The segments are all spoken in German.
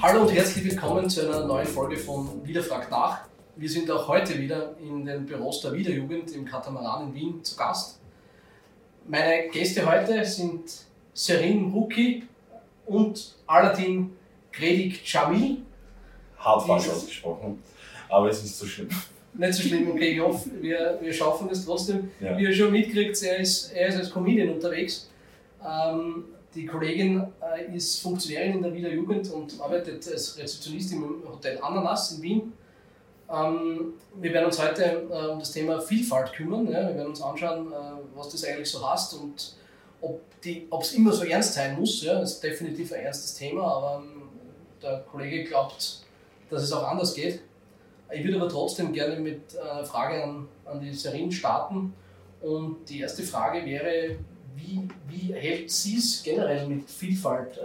Hallo und herzlich willkommen zu einer neuen Folge von Wieder fragt nach. Wir sind auch heute wieder in den Büros der Wiederjugend im Katamaran in Wien zu Gast. Meine Gäste heute sind Serin Ruki und Aladdin Gredik Jamil. Hart falsch ausgesprochen, aber es ist so schlimm. Nicht so schlimm, okay, ich hoffe, wir, wir schaffen das trotzdem. Ja. Wie ihr schon mitkriegt, er ist, er ist als Comedian unterwegs. Ähm, die Kollegin äh, ist Funktionärin in der Wiener Jugend und arbeitet als Rezeptionistin im Hotel Ananas in Wien. Ähm, wir werden uns heute äh, um das Thema Vielfalt kümmern. Ja? Wir werden uns anschauen, äh, was das eigentlich so heißt und ob es immer so ernst sein muss. Ja? Das ist definitiv ein ernstes Thema, aber ähm, der Kollege glaubt, dass es auch anders geht. Ich würde aber trotzdem gerne mit einer Frage an, an die Serin starten. Und die erste Frage wäre, wie, wie hält sie es generell mit Vielfalt? Äh,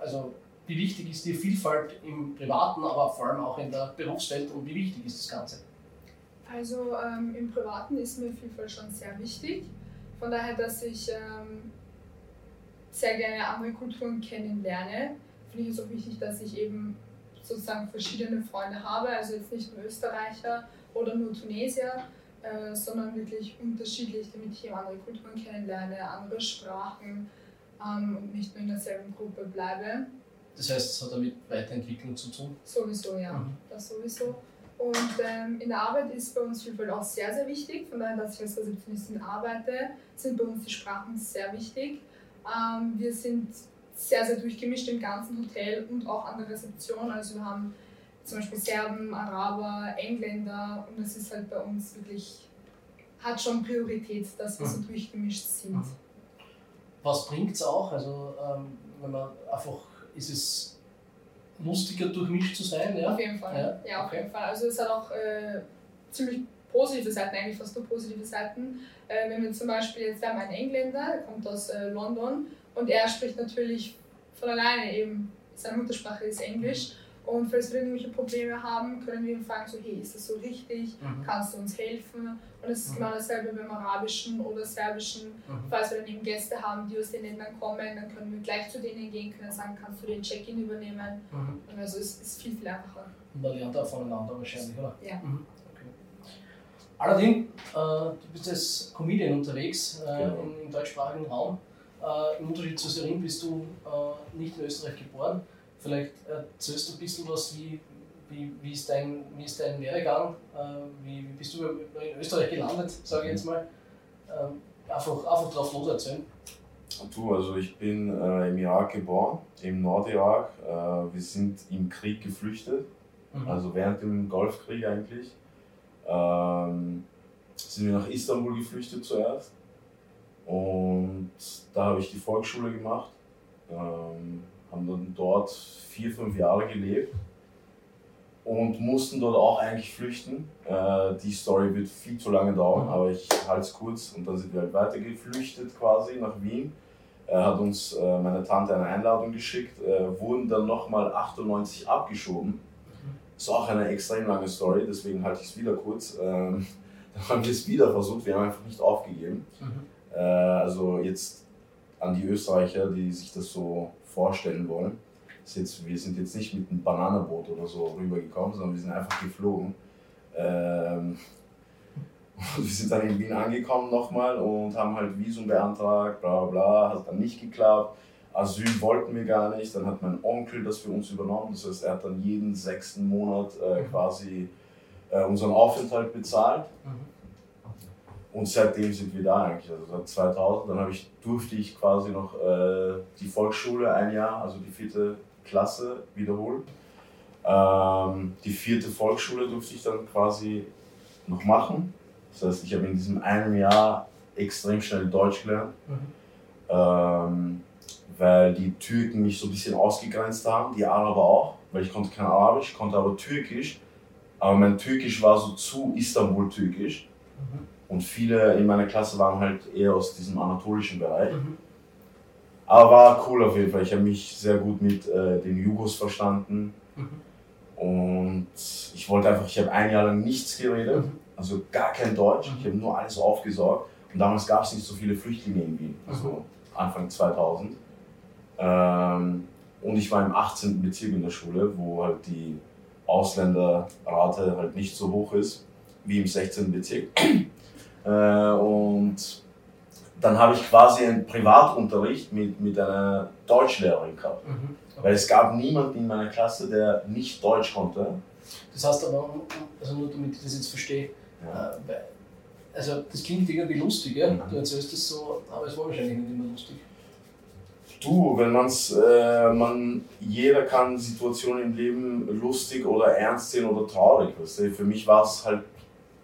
Also wie wichtig ist die Vielfalt im Privaten, aber vor allem auch in der Berufswelt und wie wichtig ist das Ganze? Also ähm, im Privaten ist mir Vielfalt schon sehr wichtig. Von daher, dass ich ähm, sehr gerne andere Kulturen kennenlerne, finde ich es auch wichtig, dass ich eben sozusagen verschiedene Freunde habe. Also jetzt nicht nur Österreicher oder nur Tunesier, äh, sondern wirklich unterschiedlich, damit ich eben andere Kulturen kennenlerne, andere Sprachen ähm, und nicht nur in derselben Gruppe bleibe. Das heißt, es hat damit Weiterentwicklung zu tun. Sowieso, ja, Mhm. das sowieso. Und ähm, in der Arbeit ist bei uns Vielfalt auch sehr, sehr wichtig. Von daher, dass ich als Rezeptionistin arbeite, sind bei uns die Sprachen sehr wichtig. Ähm, wir sind sehr, sehr durchgemischt im ganzen Hotel und auch an der Rezeption. Also wir haben zum Beispiel Serben, Araber, Engländer und es ist halt bei uns wirklich, hat schon Priorität, dass wir so Mhm. durchgemischt sind. Mhm. Was bringt es auch? Also, ähm, wenn man einfach, ist es lustiger durchmischt zu sein? Ja? Auf jeden Fall. Ja, Ja, auf okay. jeden Fall. Also es hat auch äh, ziemlich positive Seiten, eigentlich fast nur positive Seiten. Äh, wenn wir zum Beispiel jetzt wir haben einen Engländer, der kommt aus äh, London und er spricht natürlich von alleine eben, seine Muttersprache ist Englisch. Und falls wir irgendwelche Probleme haben, können wir ihn fragen, so, hey, ist das so richtig? Mhm. Kannst du uns helfen? Und es ist Mhm. genau dasselbe beim Arabischen oder Serbischen. Mhm. Falls wir dann eben Gäste haben, die aus den Ländern kommen, dann können wir gleich zu denen gehen, können sagen, kannst du den Check-in übernehmen? Mhm. Und also es ist viel, viel einfacher. Und man lernt auch voneinander wahrscheinlich, oder? Ja. Mhm. Okay. Allerdings, äh, du bist als Comedian unterwegs äh, Genau. im, im deutschsprachigen Raum. Äh, Im Unterschied zu Serin bist du äh, nicht in Österreich geboren. Vielleicht erzählst du ein bisschen was, wie, wie, wie, ist, dein, wie ist dein Werdegang? Äh, wie, wie bist du in Österreich gelandet, sage ich jetzt mal? Ähm, einfach, einfach drauf los erzählen. Du, also ich bin äh, im Irak geboren, im Nordirak. Äh, wir sind im Krieg geflüchtet, Mhm. also während dem Golfkrieg eigentlich. Ähm, sind wir nach Istanbul geflüchtet zuerst. Und da habe ich die Volksschule gemacht. Ähm, haben dann dort vier, fünf Jahre gelebt und mussten dort auch eigentlich flüchten. Äh, die Story wird viel zu lange dauern, Mhm. aber ich halte es kurz. Und dann sind wir halt weiter geflüchtet quasi nach Wien. Er hat uns äh, meine Tante eine Einladung geschickt, äh, wurden dann nochmal 98 abgeschoben. Ist auch eine extrem lange Story, deswegen halte ich es wieder kurz. Ähm, dann haben wir es wieder versucht, wir haben einfach nicht aufgegeben. Mhm. Äh, also jetzt an die Österreicher, die sich das so vorstellen wollen. Jetzt, wir sind jetzt nicht mit einem Bananenboot oder so rübergekommen, sondern wir sind einfach geflogen. Ähm, und wir sind dann in Wien angekommen nochmal und haben halt Visum beantragt, bla bla bla, hat dann nicht geklappt. Asyl wollten wir gar nicht, dann hat mein Onkel das für uns übernommen, das heißt, er hat dann jeden sechsten Monat äh, Mhm. quasi äh, unseren Aufenthalt bezahlt. Mhm. Und seitdem sind wir da eigentlich, also seit 2000. Dann ich, durfte ich quasi noch äh, die Volksschule ein Jahr, also die vierte Klasse wiederholen. Ähm, die vierte Volksschule durfte ich dann quasi noch machen. Das heißt, ich habe in diesem einem Jahr extrem schnell Deutsch gelernt, Mhm. ähm, weil die Türken mich so ein bisschen ausgegrenzt haben, die Araber auch, weil ich konnte kein Arabisch, konnte aber Türkisch. Aber mein Türkisch war so zu Istanbul-Türkisch. Mhm. Und viele in meiner Klasse waren halt eher aus diesem anatolischen Bereich. Mhm. Aber war cool auf jeden Fall. Ich habe mich sehr gut mit äh, den Jugos verstanden. Mhm. Und ich wollte einfach, ich habe ein Jahr lang nichts geredet, Mhm. also gar kein Deutsch. Mhm. Ich habe nur alles aufgesaugt. Und damals gab es nicht so viele Flüchtlinge in Wien, also Anfang 2000. Ähm, und ich war im 18. Bezirk in der Schule, wo halt die Ausländerrate halt nicht so hoch ist wie im 16. Bezirk. Äh, und dann habe ich quasi einen Privatunterricht mit, mit einer Deutschlehrerin gehabt. Mhm. Weil es gab niemanden in meiner Klasse, der nicht Deutsch konnte. Das heißt aber, also nur damit ich das jetzt verstehe, Ja. äh, also das klingt irgendwie lustig, ja? Mhm. du erzählst das so, aber es war wahrscheinlich nicht immer lustig. Du, wenn man's, äh, man, jeder kann Situationen im Leben lustig oder ernst sehen oder traurig. Weißt du? Für mich war es halt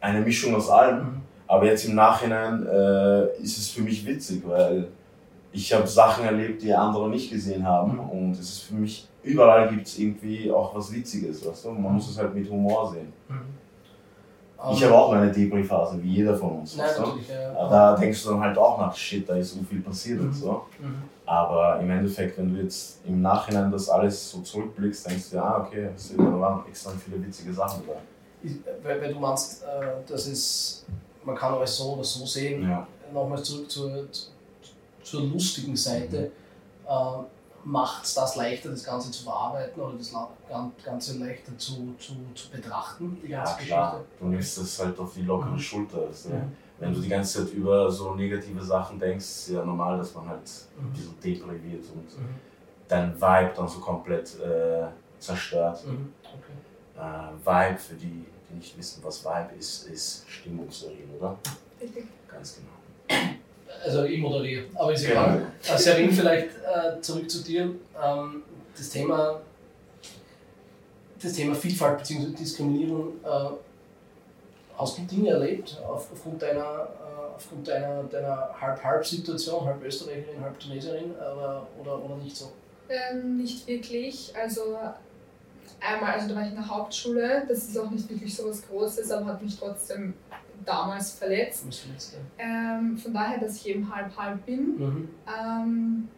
eine Mischung aus allem. Mhm. Aber jetzt im Nachhinein äh, ist es für mich witzig, weil ich habe Sachen erlebt, die andere nicht gesehen haben. Und es ist für mich, überall gibt es irgendwie auch was Witziges. Weißt du? Man muss es halt mit Humor sehen. Ich Ähm, habe auch meine Debris-Phase, wie jeder von uns. Nein, weißt du? natürlich. Ja. Da denkst du dann halt auch nach, shit, da ist so viel passiert und Mhm. so. Mhm. Aber im Endeffekt, wenn du jetzt im Nachhinein das alles so zurückblickst, denkst du, ja, okay, da waren extrem viele witzige Sachen dabei. Ich- weil du meinst, äh, dass es, man kann alles so oder so sehen. Ja. Nochmal zurück zur, zur lustigen Seite. Äh, Macht es das leichter, das Ganze zu verarbeiten oder das Ganze leichter zu, zu, zu betrachten, die Ja, ganze klar. Geschichte? Du nimmst das halt auf die lockere Mhm. Schulter. weißt du? Ja. Wenn du die ganze Zeit über so negative Sachen denkst, ist ja normal, dass man halt Mhm. ein bisschen depriviert und Mhm. dein Vibe dann so komplett äh, zerstört. Mhm. Okay. Äh, Vibe, für die, die nicht wissen, was Vibe ist, ist Stimmungserregend, oder? Richtig. Ganz genau. Also ich moderiere, aber ist Genau. egal. Äh, Serin, vielleicht äh, zurück zu dir. Ähm, das Thema das Thema Vielfalt bzw. Diskriminierung, äh, hast du Dinge erlebt auf, aufgrund deiner, äh, aufgrund deiner, deiner Halb-Halb-Situation, halb Österreicherin, halb Tunesierin oder, oder, oder nicht so? Ähm, nicht wirklich. Also einmal, also da war ich in der Hauptschule, das ist auch nicht wirklich so was Großes, aber hat mich trotzdem damals verletzt. Verletzt, ja. Ähm, von daher, dass ich eben halb-halb bin, Mhm. ähm,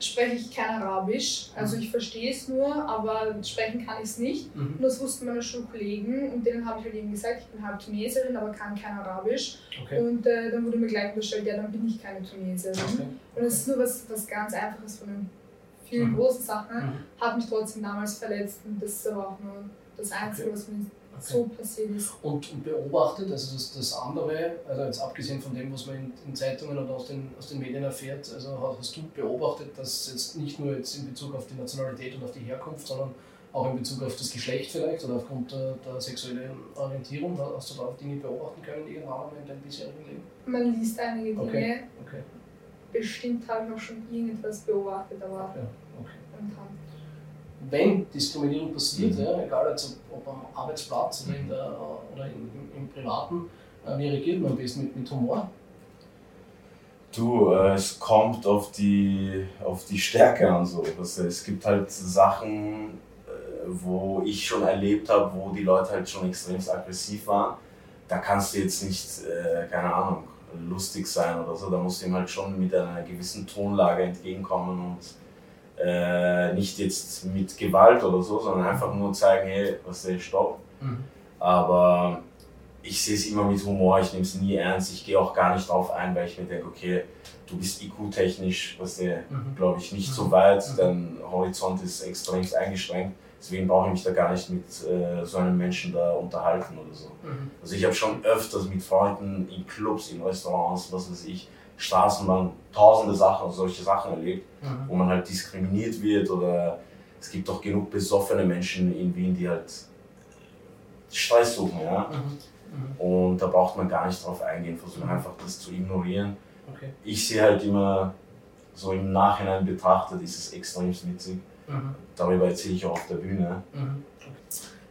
spreche ich kein Arabisch. Also Mhm. ich verstehe es nur, aber sprechen kann ich es nicht. Mhm. Und das wussten meine Schulkollegen und denen habe ich halt eben gesagt, ich bin halb Tunesierin, aber kann kein Arabisch. Okay. Und äh, dann wurde mir gleich unterstellt, ja, dann bin ich keine Tunesierin. okay. Und es ist nur was, was ganz Einfaches von den vielen Mhm. großen Sachen, Mhm. hat mich trotzdem damals verletzt und das ist aber auch nur das Einzige, Okay. was mir Okay. so passiert ist. Und, und beobachtet, also das, das andere, also jetzt abgesehen von dem, was man in, in Zeitungen oder aus den, aus den Medien erfährt, also hast, du beobachtet, dass jetzt nicht nur jetzt in Bezug auf die Nationalität und auf die Herkunft, sondern auch in Bezug auf das Geschlecht vielleicht oder aufgrund der, der sexuellen Orientierung, hast du da Dinge beobachten können irgendwann in deinem bisherigen Leben? Man liest einige Dinge, Okay. Okay, bestimmt habe ich auch schon irgendetwas beobachtet, aber ja, okay. Wenn Diskriminierung passiert, Mhm. ja, egal jetzt ob am Arbeitsplatz oder, in der, oder im, im, im Privaten, äh, wie reagiert man am besten mit, mit Humor? Du, äh, es kommt auf die, auf die Stärke an. So. Es gibt halt Sachen, äh, wo ich schon erlebt habe, wo die Leute halt schon extrem aggressiv waren. Da kannst du jetzt nicht, äh, keine Ahnung, lustig sein oder so. Da musst du ihm halt schon mit einer gewissen Tonlage entgegenkommen und äh, nicht jetzt mit Gewalt oder so, sondern einfach nur zeigen, hey, was ist stopp. Mhm. Aber ich sehe es immer mit Humor, ich nehme es nie ernst. Ich gehe auch gar nicht drauf ein, weil ich mir denke, okay, du bist IQ-technisch, was der, Mhm. glaube ich, nicht so Mhm. weit, Mhm. dein Horizont ist extrem eingeschränkt. Deswegen brauche ich mich da gar nicht mit äh, so einem Menschen da unterhalten oder so. Mhm. Also ich habe schon öfters mit Freunden in Clubs, in Restaurants, was weiß ich, Straßenbahn, tausende Sachen, solche Sachen erlebt, Mhm. wo man halt diskriminiert wird oder es gibt doch genug besoffene Menschen in Wien, die halt Stress suchen, ja. Mhm. Mhm. Und da braucht man gar nicht drauf eingehen, versuchen Mhm. einfach das zu ignorieren. Okay. Ich sehe halt immer, so im Nachhinein betrachtet, ist es extrem witzig. Mhm. Darüber erzähle ich auch auf der Bühne. Mhm.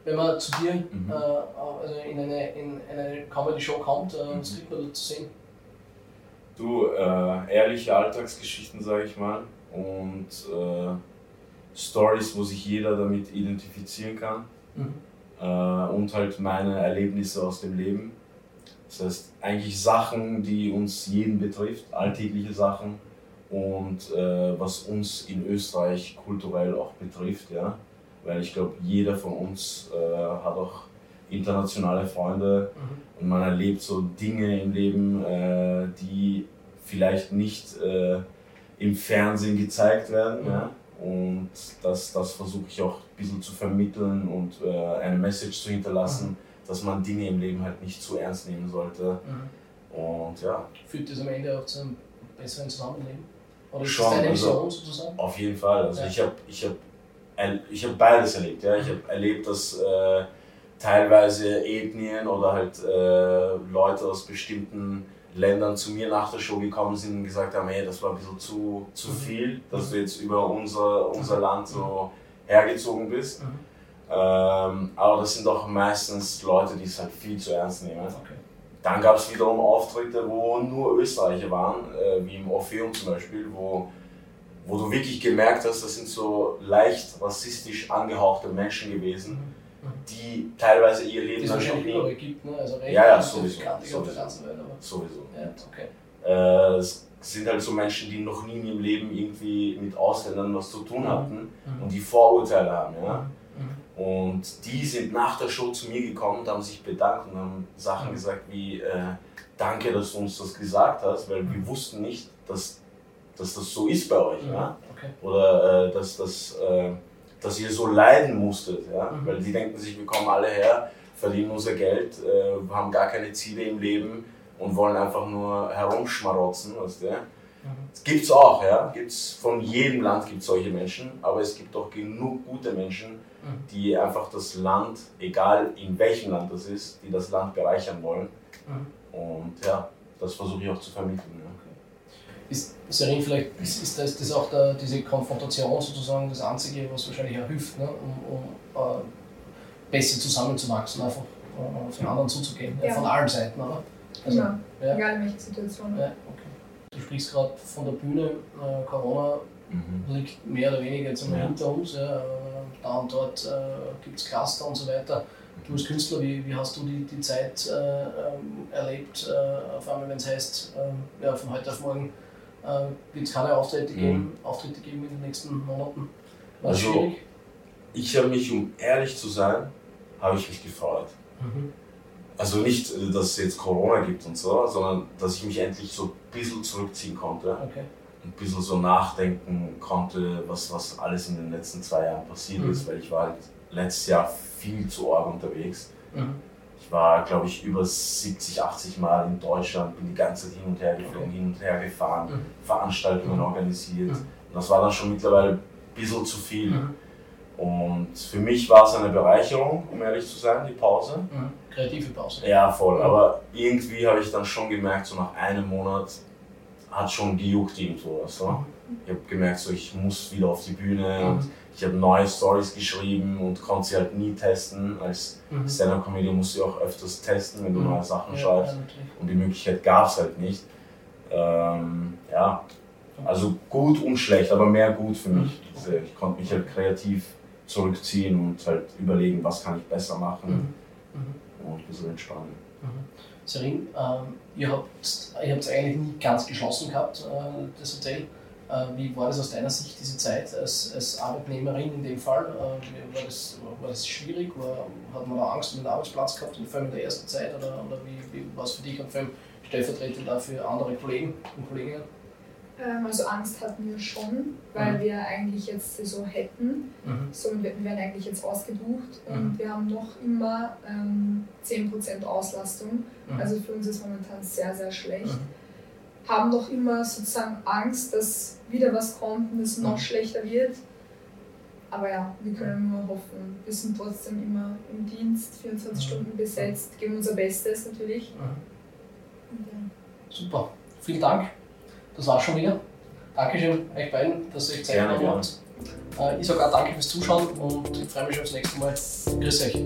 Wenn man zu dir Mhm. äh, also in eine, in eine Comedy-Show kommt, äh, was kriegt man da zu sehen? Du, äh, ehrliche Alltagsgeschichten, sage ich mal. Und äh, Stories, wo sich jeder damit identifizieren kann. Mhm. Äh, und halt meine Erlebnisse aus dem Leben. Das heißt, eigentlich Sachen, die uns jeden betrifft, alltägliche Sachen und äh, was uns in Österreich kulturell auch betrifft, ja. Weil ich glaube, jeder von uns äh, hat auch internationale Freunde Mhm. und man erlebt so Dinge im Leben, äh, die vielleicht nicht äh, im Fernsehen gezeigt werden. Mhm. Ja? Und das, das versuche ich auch ein bisschen zu vermitteln und äh, eine Message zu hinterlassen, Mhm. dass man Dinge im Leben halt nicht zu ernst nehmen sollte. Mhm. Und ja, Führt das am Ende auch zu einem besseren Zusammenleben? Oder ist Schon, das deine also- Vision sozusagen? Auf jeden Fall. Also Ja. ich habe ich hab, ich hab beides erlebt. Ja. Ich habe erlebt, dass äh, teilweise Ethnien oder halt äh, Leute aus bestimmten Ländern zu mir nach der Show gekommen sind und gesagt haben, hey, das war ein bisschen zu, zu Mhm. viel, dass du jetzt über unser, unser Land so hergezogen bist. Mhm. Ähm, aber das sind doch meistens Leute, die es halt viel zu ernst nehmen. Okay. Dann gab es wiederum Auftritte, wo nur Österreicher waren, äh, wie im Orpheum zum Beispiel, wo, wo du wirklich gemerkt hast, das sind so leicht rassistisch angehauchte Menschen gewesen, Mhm. die teilweise ihr Leben dann schon nie. gibt, ne? Also Ja, ja, sowieso, nicht auf der sowieso. ganzen Welt, aber Sowieso. ja, okay. Äh, es sind halt so Menschen, die noch nie in ihrem Leben irgendwie mit Ausländern was zu tun hatten Mhm. und die Vorurteile haben. Ja? Mhm. Und die sind nach der Show zu mir gekommen und haben sich bedankt und haben Sachen Mhm. gesagt wie, äh, danke, dass du uns das gesagt hast, weil wir wussten nicht, dass, dass das so ist bei euch. Mhm. Ja? Okay. Oder äh, dass, dass, äh, dass ihr so leiden musstet. Ja? Mhm. Weil die denken sich, wir kommen alle her, verdienen unser Geld, äh, haben gar keine Ziele im Leben und wollen einfach nur herumschmarotzen. Weißt du? Mhm. Gibt's auch, ja. Gibt's von jedem Land gibt solche Menschen, aber es gibt auch genug gute Menschen, Mhm. Die einfach das Land, egal in welchem Land das ist, die das Land bereichern wollen. Mhm. Und ja, das versuche ich auch zu vermitteln. Ja. Ist, Serin, vielleicht ist, ist das, das auch der, diese Konfrontation sozusagen das Einzige, was wahrscheinlich auch hilft, ne? um, um äh, besser zusammenzuwachsen, einfach äh, auf den anderen zuzugehen, ja. Ja. von allen Seiten, oder? Also, Immer, ja. egal in welcher Situation. Ja, okay. Du sprichst gerade von der Bühne, äh, Corona Mhm. liegt mehr oder weniger jetzt einmal Ja. hinter uns. Ja. Äh, Da und dort äh, gibt es Cluster und so weiter. Du als Künstler, wie, wie hast du die, die Zeit äh, ähm, erlebt, äh, auf einmal, wenn es heißt, ähm, ja, von heute auf morgen äh, wird es keine Auftritte geben, Auftritte geben in den nächsten Monaten? War Also- schwierig? Ich habe mich, um ehrlich zu sein, habe ich mich gefreut. Mhm. Also nicht, äh, dass es jetzt Corona gibt und so, sondern dass ich mich endlich so ein bisschen zurückziehen konnte. Okay. Ein bisschen so nachdenken konnte, was, was alles in den letzten zwei Jahren passiert Mhm. ist, weil ich war halt letztes Jahr viel zu arg unterwegs. Mhm. Ich war, glaube ich, über 70, 80 Mal in Deutschland, bin die ganze Zeit hin und her geflogen, hin und her gefahren, Mhm. Veranstaltungen Mhm. organisiert. Mhm. Und das war dann schon mittlerweile ein bisschen zu viel. Mhm. Und für mich war es eine Bereicherung, um ehrlich zu sein, die Pause. Kreative Pause. Ja, voll. Aber irgendwie habe ich dann schon gemerkt, so nach einem Monat hat schon gejuckt irgendwo. So. Mhm. Ich habe gemerkt, so, ich muss wieder auf die Bühne und Mhm. ich habe neue Stories geschrieben und konnte sie halt nie testen. Als Mhm. Stand-Up-Comedian musst du auch öfters testen, wenn du Mhm. neue Sachen Ja, schreibst. Und die Möglichkeit gab es halt nicht. Ähm, ja, also gut und schlecht, aber mehr gut für mich. Mhm. Ich konnte mich halt kreativ zurückziehen und halt überlegen, was kann ich besser machen Mhm. Mhm. und ein bisschen entspannen. Serin, ähm, ihr habt es eigentlich nie ganz geschlossen gehabt, äh, das Hotel. Äh, wie war das aus deiner Sicht, diese Zeit als, als Arbeitnehmerin in dem Fall? Äh, war, das, war das schwierig? War, hat man da Angst um den Arbeitsplatz gehabt, vor allem in der ersten Zeit? Oder, oder wie, wie war es für dich und vor allem stellvertretend auch für andere Kollegen und Kolleginnen? Ähm, also Angst hatten wir schon, weil Mhm. wir eigentlich jetzt Saison hätten. Mhm. So, wir, wir werden eigentlich jetzt ausgebucht und Mhm. wir haben noch immer ähm, 10% Auslastung. Mhm. Also für uns ist momentan sehr, sehr schlecht. Mhm. Haben noch immer sozusagen Angst, dass wieder was kommt und es noch Mhm. schlechter wird. Aber ja, wir können nur hoffen. Wir sind trotzdem immer im Dienst, 24 Mhm. Stunden besetzt, geben unser Bestes natürlich. Ja. Super, vielen Dank. Das war's schon wieder. Dankeschön euch beiden, dass ihr euch Zeit genommen habt. Äh, ich sage auch danke fürs Zuschauen und ich freue mich schon aufs nächste Mal. Grüß euch.